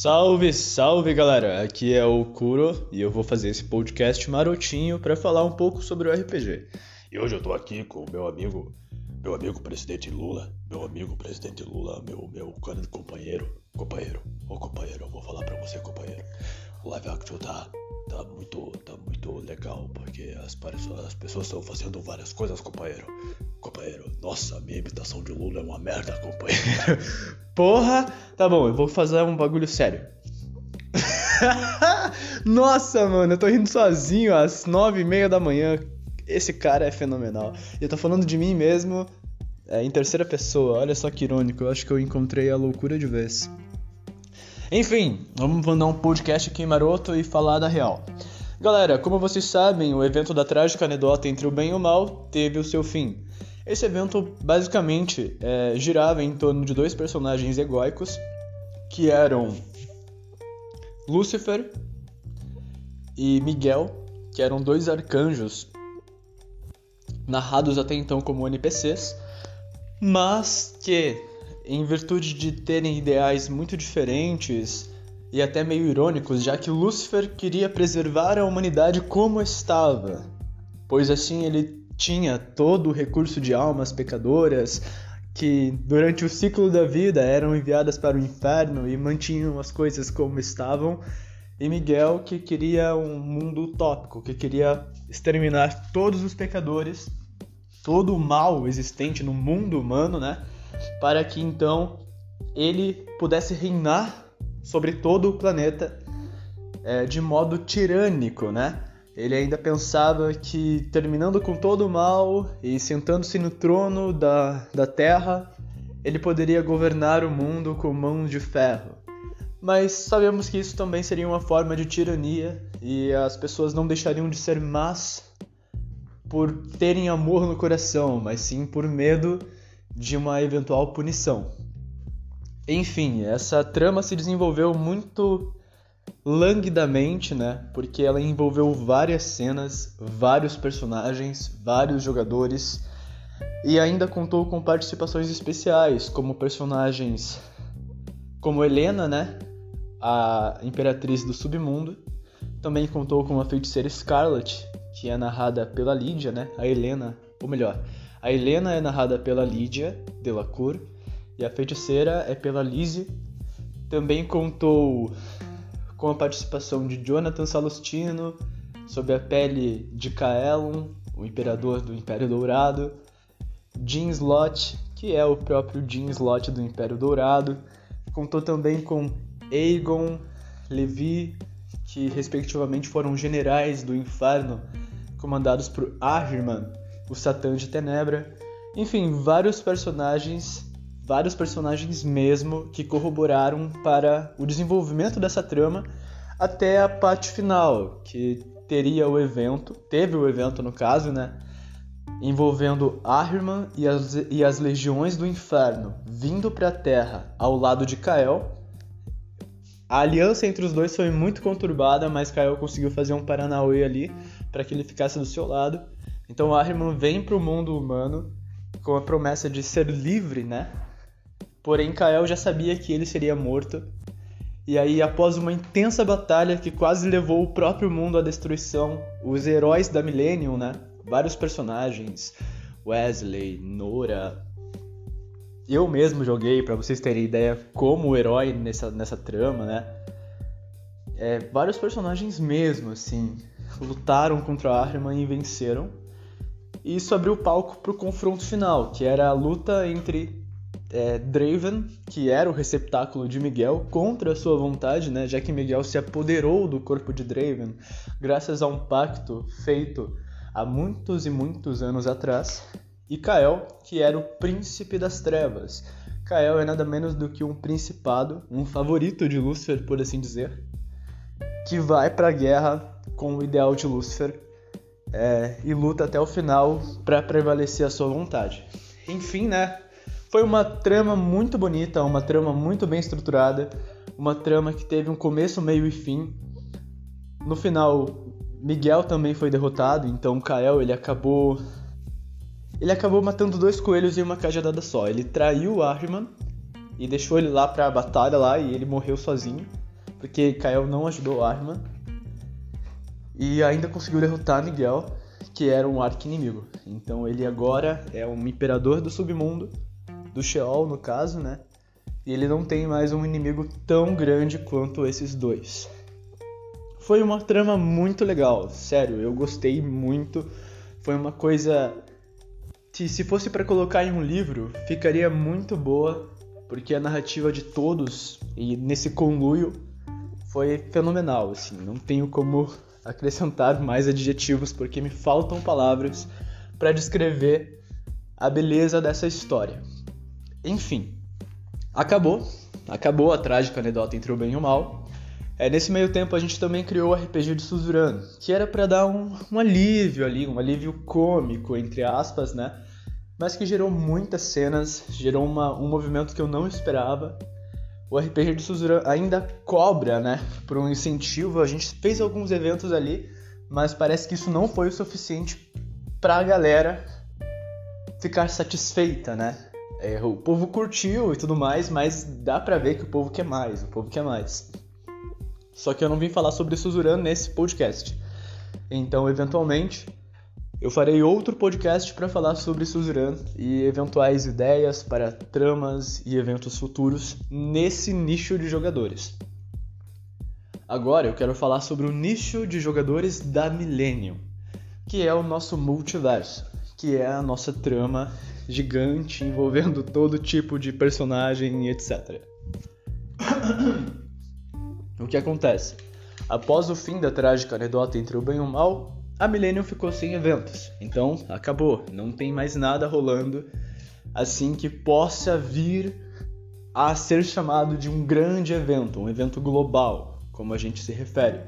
Salve, salve galera! Aqui é o Kuro e eu vou fazer esse podcast marotinho para falar um pouco sobre o RPG. E hoje eu tô aqui com o meu amigo, meu amigo presidente Lula, meu amigo presidente Lula, meu meu companheiro, companheiro, ô companheiro, eu vou falar para você, companheiro. Live action tá tá muito tá muito legal porque as, as pessoas estão fazendo várias coisas, companheiro. Companheiro, nossa, minha imitação de Lula é uma merda, companheiro. Porra! Tá bom, eu vou fazer um bagulho sério. Nossa, mano, eu tô rindo sozinho às nove e meia da manhã. Esse cara é fenomenal. E eu tô falando de mim mesmo é, em terceira pessoa. Olha só que irônico. Eu acho que eu encontrei a loucura de vez. Enfim, vamos mandar um podcast aqui maroto e falar da real. Galera, como vocês sabem, o evento da trágica anedota entre o bem e o mal teve o seu fim. Esse evento basicamente é, girava em torno de dois personagens egóicos que eram Lúcifer e Miguel, que eram dois arcanjos narrados até então como NPCs, mas que, em virtude de terem ideais muito diferentes e até meio irônicos, já que Lúcifer queria preservar a humanidade como estava, pois assim ele tinha todo o recurso de almas pecadoras que durante o ciclo da vida eram enviadas para o inferno e mantinham as coisas como estavam, e Miguel que queria um mundo utópico, que queria exterminar todos os pecadores, todo o mal existente no mundo humano, né? Para que então ele pudesse reinar sobre todo o planeta é, de modo tirânico, né? Ele ainda pensava que, terminando com todo o mal e sentando-se no trono da, da terra, ele poderia governar o mundo com mãos de ferro. Mas sabemos que isso também seria uma forma de tirania e as pessoas não deixariam de ser más por terem amor no coração, mas sim por medo de uma eventual punição. Enfim, essa trama se desenvolveu muito languidamente, né? Porque ela envolveu várias cenas, vários personagens, vários jogadores e ainda contou com participações especiais, como personagens como Helena, né? A imperatriz do submundo. Também contou com a feiticeira Scarlet, que é narrada pela Lídia, né? A Helena, ou melhor, a Helena é narrada pela Lídia Delacour e a feiticeira é pela Lizzie. Também contou com a participação de Jonathan Salustino, sob a pele de Kaelon, o imperador do Império Dourado, Jean Slot, que é o próprio Jean Slot do Império Dourado, contou também com Aegon, Levi, que respectivamente foram generais do Inferno, comandados por Ahriman, o Satã de Tenebra. Enfim, vários personagens vários personagens mesmo que corroboraram para o desenvolvimento dessa trama até a parte final, que teria o evento, teve o evento no caso, né? Envolvendo Ahriman e as, e as legiões do inferno vindo para a Terra ao lado de Kael. A aliança entre os dois foi muito conturbada, mas Kael conseguiu fazer um Paranauê ali para que ele ficasse do seu lado. Então Ahriman vem para o mundo humano com a promessa de ser livre, né? Porém, Kael já sabia que ele seria morto. E aí, após uma intensa batalha que quase levou o próprio mundo à destruição, os heróis da Millennium, né? Vários personagens, Wesley, Nora. Eu mesmo joguei, para vocês terem ideia, como herói nessa, nessa trama, né? É, vários personagens mesmo, assim, lutaram contra Ahriman e venceram. E isso abriu o palco para o confronto final, que era a luta entre é, Draven, que era o receptáculo de Miguel, contra sua vontade, né, já que Miguel se apoderou do corpo de Draven graças a um pacto feito há muitos e muitos anos atrás, e Kael, que era o príncipe das trevas. Kael é nada menos do que um principado, um favorito de Lúcifer, por assim dizer, que vai para a guerra com o ideal de Lúcifer é, e luta até o final para prevalecer a sua vontade. Enfim, né? Foi uma trama muito bonita, uma trama muito bem estruturada, uma trama que teve um começo, meio e fim. No final, Miguel também foi derrotado, então Kael ele acabou ele acabou matando dois coelhos em uma cajadada só. Ele traiu o Ahriman e deixou ele lá para a batalha lá e ele morreu sozinho. porque Kael não ajudou Arma e ainda conseguiu derrotar Miguel, que era um arqui-inimigo. Então ele agora é um imperador do submundo, do Sheol no caso, né? E ele não tem mais um inimigo tão grande quanto esses dois. Foi uma trama muito legal, sério, eu gostei muito. Foi uma coisa que se fosse para colocar em um livro, ficaria muito boa, porque a narrativa de todos e nesse conluio foi fenomenal, assim, não tenho como acrescentar mais adjetivos porque me faltam palavras para descrever a beleza dessa história. Enfim, acabou, acabou a trágica anedota entre o bem e o mal. É, nesse meio tempo a gente também criou o RPG de Suzurano, que era para dar um, um, alívio ali, um alívio cômico, entre aspas, né? Mas que gerou muitas cenas, gerou uma, um movimento que eu não esperava. O RPG de Suzurano ainda cobra, né? Por um incentivo. A gente fez alguns eventos ali, mas parece que isso não foi o suficiente pra galera ficar satisfeita, né? É, o povo curtiu e tudo mais, mas dá pra ver que o povo quer mais, o povo quer mais. Só que eu não vim falar sobre Suzurano nesse podcast. Então, eventualmente, eu farei outro podcast para falar sobre Suzurano e eventuais ideias para tramas e eventos futuros nesse nicho de jogadores. Agora eu quero falar sobre o nicho de jogadores da Millennium, que é o nosso multiverso, que é a nossa trama gigante envolvendo todo tipo de personagem e etc. O que acontece? Após o fim da trágica anedota entre o bem e o mal, a Millennium ficou sem eventos. Então, acabou. Não tem mais nada rolando assim que possa vir a ser chamado de um grande evento, um evento global, como a gente se refere.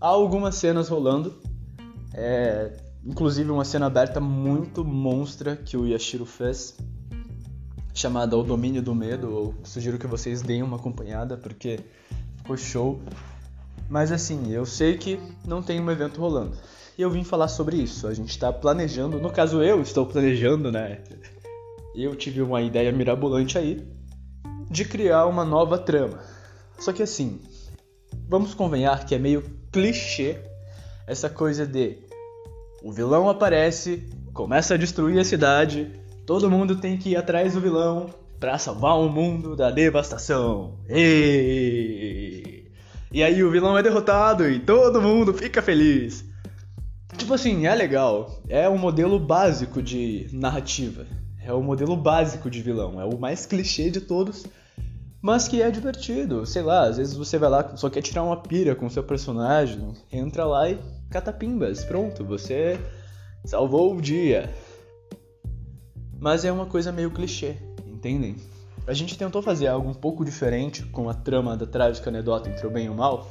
Há algumas cenas rolando, é, inclusive uma cena aberta muito monstra que o Yashiro fez, chamada O Domínio do Medo. Eu sugiro que vocês deem uma acompanhada, porque ficou show. Mas assim, eu sei que não tem um evento rolando. E eu vim falar sobre isso. A gente está planejando, no caso eu estou planejando, né? Eu tive uma ideia mirabolante aí de criar uma nova trama. Só que assim, vamos convenhar que é meio clichê essa coisa de o vilão aparece, começa a destruir a cidade, todo mundo tem que ir atrás do vilão, para salvar o mundo da devastação. E... e aí o vilão é derrotado e todo mundo fica feliz. Tipo assim, é legal. É um modelo básico de narrativa. É o modelo básico de vilão. É o mais clichê de todos. Mas que é divertido. Sei lá, às vezes você vai lá, só quer tirar uma pira com o seu personagem. Entra lá e catapimbas. Pronto, você salvou o dia. Mas é uma coisa meio clichê entendem? A gente tentou fazer algo um pouco diferente com a trama da trágica anedota entre o bem e o mal.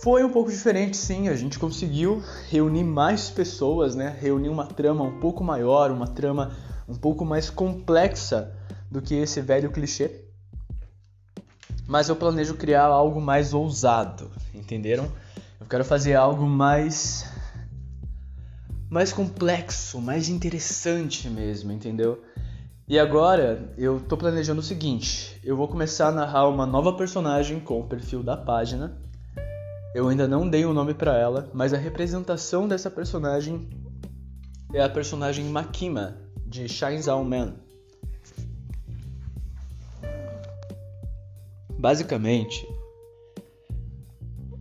Foi um pouco diferente, sim. A gente conseguiu reunir mais pessoas, né? Reunir uma trama um pouco maior, uma trama um pouco mais complexa do que esse velho clichê. Mas eu planejo criar algo mais ousado, entenderam? Eu quero fazer algo mais mais complexo, mais interessante mesmo, entendeu? E agora eu tô planejando o seguinte: eu vou começar a narrar uma nova personagem com o perfil da página. Eu ainda não dei o um nome para ela, mas a representação dessa personagem é a personagem Makima de Chainsaw Man. Basicamente,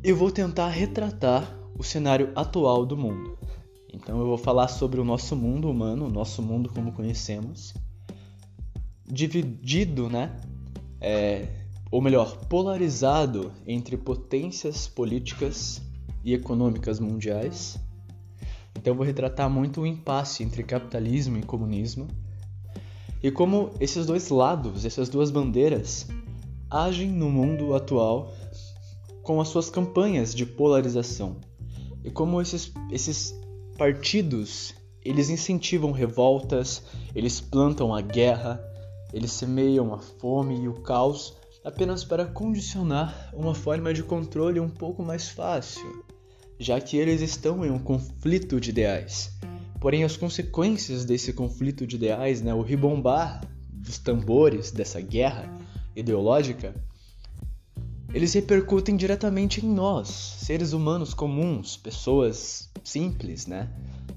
eu vou tentar retratar o cenário atual do mundo. Então eu vou falar sobre o nosso mundo humano, o nosso mundo como conhecemos dividido, né? É, ou melhor, polarizado entre potências políticas e econômicas mundiais. Então vou retratar muito o impasse entre capitalismo e comunismo e como esses dois lados, essas duas bandeiras, agem no mundo atual com as suas campanhas de polarização e como esses, esses partidos eles incentivam revoltas, eles plantam a guerra, eles semeiam a fome e o caos apenas para condicionar uma forma de controle um pouco mais fácil, já que eles estão em um conflito de ideais. Porém, as consequências desse conflito de ideais, né, o ribombar dos tambores dessa guerra ideológica, eles repercutem diretamente em nós, seres humanos comuns, pessoas simples, né?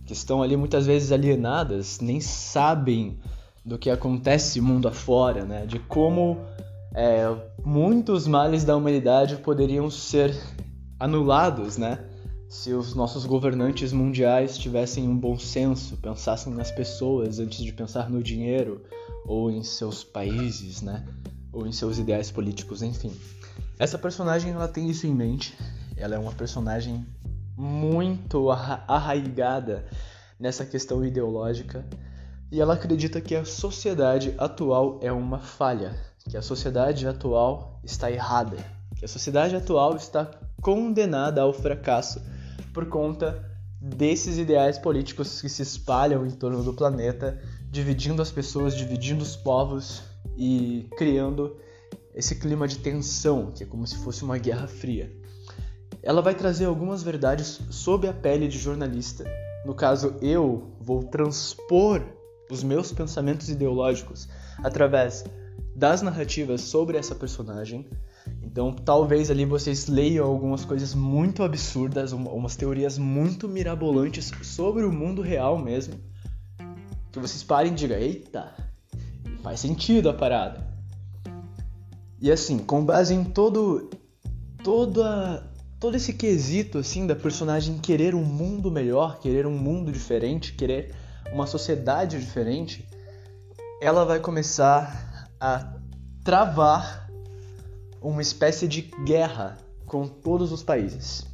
Que estão ali muitas vezes alienadas, nem sabem do que acontece mundo afora, né? De como é, muitos males da humanidade poderiam ser anulados, né? Se os nossos governantes mundiais tivessem um bom senso, pensassem nas pessoas antes de pensar no dinheiro ou em seus países, né? Ou em seus ideais políticos, enfim. Essa personagem ela tem isso em mente. Ela é uma personagem muito arraigada nessa questão ideológica e ela acredita que a sociedade atual é uma falha, que a sociedade atual está errada, que a sociedade atual está condenada ao fracasso por conta desses ideais políticos que se espalham em torno do planeta, dividindo as pessoas, dividindo os povos e criando esse clima de tensão, que é como se fosse uma guerra fria. Ela vai trazer algumas verdades sob a pele de jornalista. No caso, eu vou transpor os meus pensamentos ideológicos através das narrativas sobre essa personagem. Então, talvez ali vocês leiam algumas coisas muito absurdas, umas teorias muito mirabolantes sobre o mundo real mesmo. Que vocês parem e digam: eita, faz sentido a parada. E assim, com base em todo, toda, todo esse quesito assim da personagem querer um mundo melhor, querer um mundo diferente, querer uma sociedade diferente, ela vai começar a travar uma espécie de guerra com todos os países.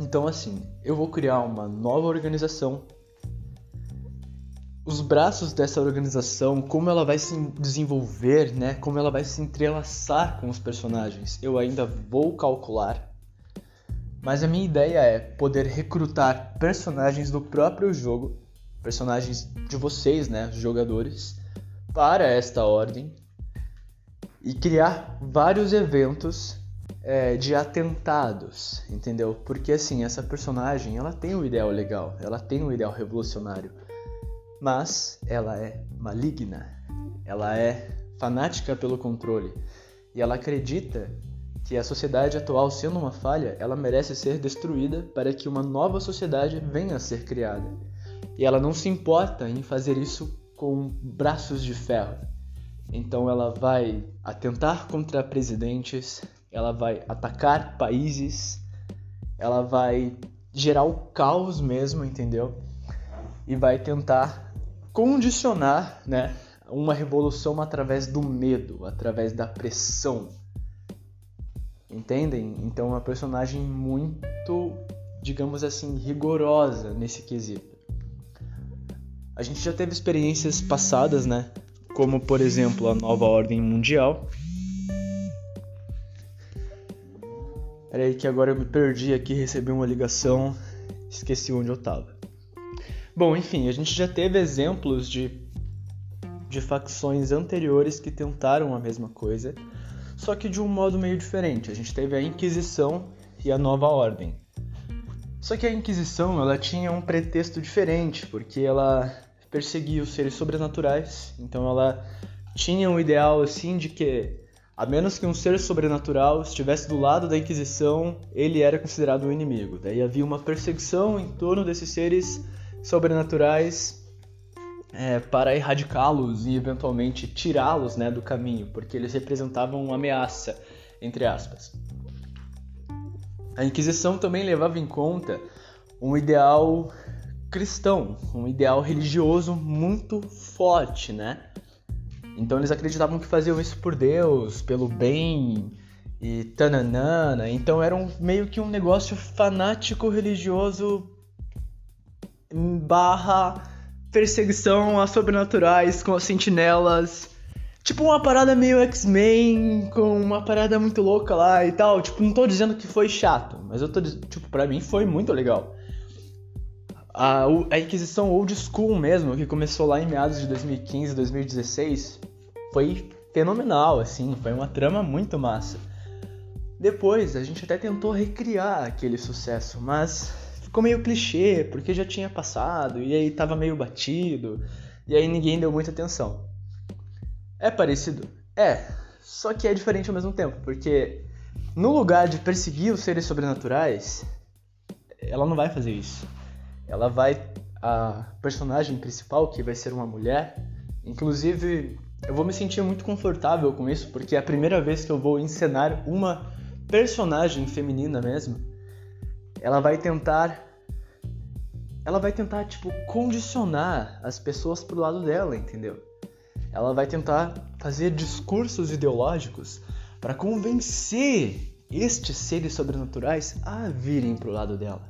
Então, assim, eu vou criar uma nova organização. Os braços dessa organização, como ela vai se desenvolver, né? Como ela vai se entrelaçar com os personagens, eu ainda vou calcular. Mas a minha ideia é poder recrutar personagens do próprio jogo personagens de vocês, né, jogadores, para esta ordem e criar vários eventos é, de atentados, entendeu? Porque assim, essa personagem, ela tem um ideal legal, ela tem um ideal revolucionário, mas ela é maligna, ela é fanática pelo controle e ela acredita que a sociedade atual, sendo uma falha, ela merece ser destruída para que uma nova sociedade venha a ser criada. E ela não se importa em fazer isso com braços de ferro. Então ela vai atentar contra presidentes, ela vai atacar países, ela vai gerar o caos mesmo, entendeu? E vai tentar condicionar, né, uma revolução através do medo, através da pressão. Entendem? Então é uma personagem muito, digamos assim, rigorosa nesse quesito. A gente já teve experiências passadas, né? Como, por exemplo, a nova ordem mundial. Peraí que agora eu me perdi aqui, recebi uma ligação, esqueci onde eu tava. Bom, enfim, a gente já teve exemplos de, de facções anteriores que tentaram a mesma coisa, só que de um modo meio diferente. A gente teve a Inquisição e a Nova Ordem. Só que a Inquisição ela tinha um pretexto diferente, porque ela perseguia os seres sobrenaturais. Então ela tinha um ideal assim de que a menos que um ser sobrenatural estivesse do lado da Inquisição, ele era considerado um inimigo. Daí havia uma perseguição em torno desses seres sobrenaturais é, para erradicá-los e eventualmente tirá-los né, do caminho, porque eles representavam uma ameaça, entre aspas. A Inquisição também levava em conta um ideal cristão, um ideal religioso muito forte, né? Então eles acreditavam que faziam isso por Deus, pelo bem e tananana. Então era um, meio que um negócio fanático religioso barra perseguição a sobrenaturais com as sentinelas. Tipo uma parada meio X-Men, com uma parada muito louca lá e tal. Tipo, não tô dizendo que foi chato, mas eu tô dizendo, tipo, pra mim foi muito legal. A, a Inquisição Old School mesmo, que começou lá em meados de 2015, 2016, foi fenomenal, assim, foi uma trama muito massa. Depois, a gente até tentou recriar aquele sucesso, mas ficou meio clichê, porque já tinha passado, e aí tava meio batido, e aí ninguém deu muita atenção. É parecido? É, só que é diferente ao mesmo tempo, porque no lugar de perseguir os seres sobrenaturais, ela não vai fazer isso. Ela vai. A personagem principal, que vai ser uma mulher, inclusive eu vou me sentir muito confortável com isso, porque é a primeira vez que eu vou encenar uma personagem feminina mesmo. Ela vai tentar. Ela vai tentar, tipo, condicionar as pessoas pro lado dela, entendeu? Ela vai tentar fazer discursos ideológicos para convencer estes seres sobrenaturais a virem pro lado dela.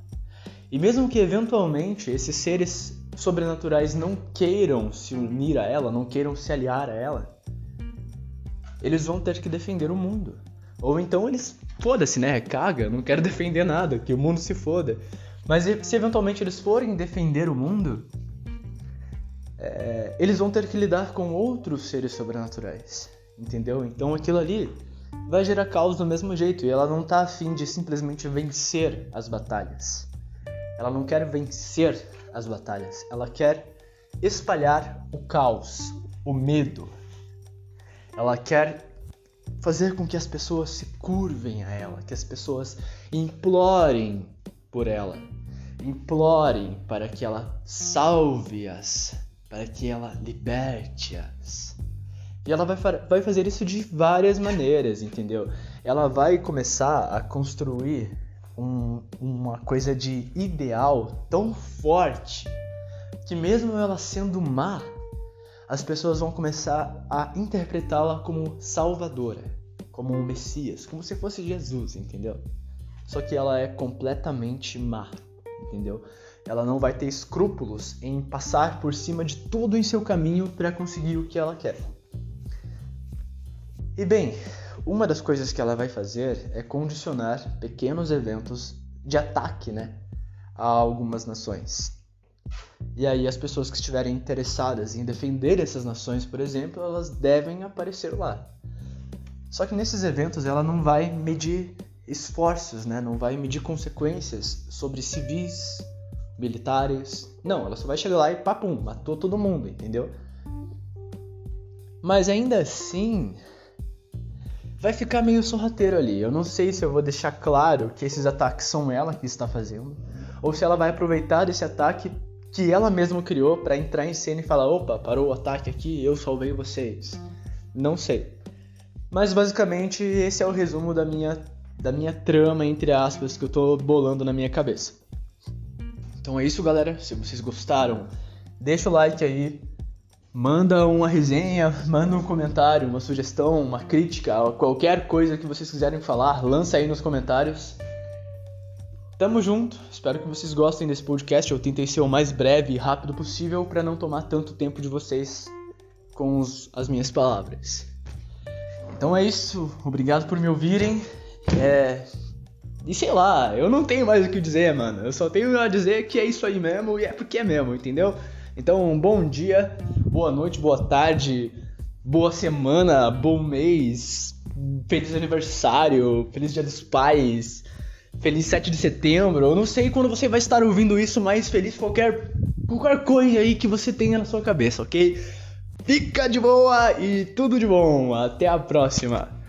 E mesmo que eventualmente esses seres sobrenaturais não queiram se unir a ela, não queiram se aliar a ela, eles vão ter que defender o mundo. Ou então eles, foda-se, né? Caga, não quero defender nada, que o mundo se foda. Mas se eventualmente eles forem defender o mundo, é, eles vão ter que lidar com outros seres sobrenaturais. Entendeu? Então aquilo ali vai gerar caos do mesmo jeito. E ela não tá afim de simplesmente vencer as batalhas. Ela não quer vencer as batalhas. Ela quer espalhar o caos, o medo. Ela quer fazer com que as pessoas se curvem a ela, que as pessoas implorem por ela, implorem para que ela salve-as, para que ela liberte-as. E ela vai, vai fazer isso de várias maneiras, entendeu? Ela vai começar a construir um, uma coisa de ideal tão forte que, mesmo ela sendo má, as pessoas vão começar a interpretá-la como salvadora, como um Messias, como se fosse Jesus, entendeu? Só que ela é completamente má, entendeu? Ela não vai ter escrúpulos em passar por cima de tudo em seu caminho para conseguir o que ela quer. E bem, uma das coisas que ela vai fazer é condicionar pequenos eventos de ataque, né, a algumas nações. E aí as pessoas que estiverem interessadas em defender essas nações, por exemplo, elas devem aparecer lá. Só que nesses eventos ela não vai medir esforços, né? Não vai medir consequências sobre civis, militares. Não, ela só vai chegar lá e papum, matou todo mundo, entendeu? Mas ainda assim, vai ficar meio sorrateiro ali. Eu não sei se eu vou deixar claro que esses ataques são ela que está fazendo, ou se ela vai aproveitar desse ataque que ela mesma criou para entrar em cena e falar: opa, parou o ataque aqui, eu salvei vocês. Não sei. Mas basicamente esse é o resumo da minha, da minha trama, entre aspas, que eu tô bolando na minha cabeça. Então é isso, galera. Se vocês gostaram, deixa o like aí, Manda uma resenha, manda um comentário, uma sugestão, uma crítica, qualquer coisa que vocês quiserem falar, lança aí nos comentários. Tamo junto, espero que vocês gostem desse podcast. Eu tentei ser o mais breve e rápido possível para não tomar tanto tempo de vocês com os, as minhas palavras. Então é isso, obrigado por me ouvirem. É... E sei lá, eu não tenho mais o que dizer, mano. Eu só tenho a dizer que é isso aí mesmo e é porque é mesmo, entendeu? Então, um bom dia, boa noite, boa tarde, boa semana, bom mês, feliz aniversário, feliz dia dos pais, feliz 7 de setembro. Eu não sei quando você vai estar ouvindo isso, mas feliz qualquer, qualquer coisa aí que você tenha na sua cabeça, ok? Fica de boa e tudo de bom. Até a próxima.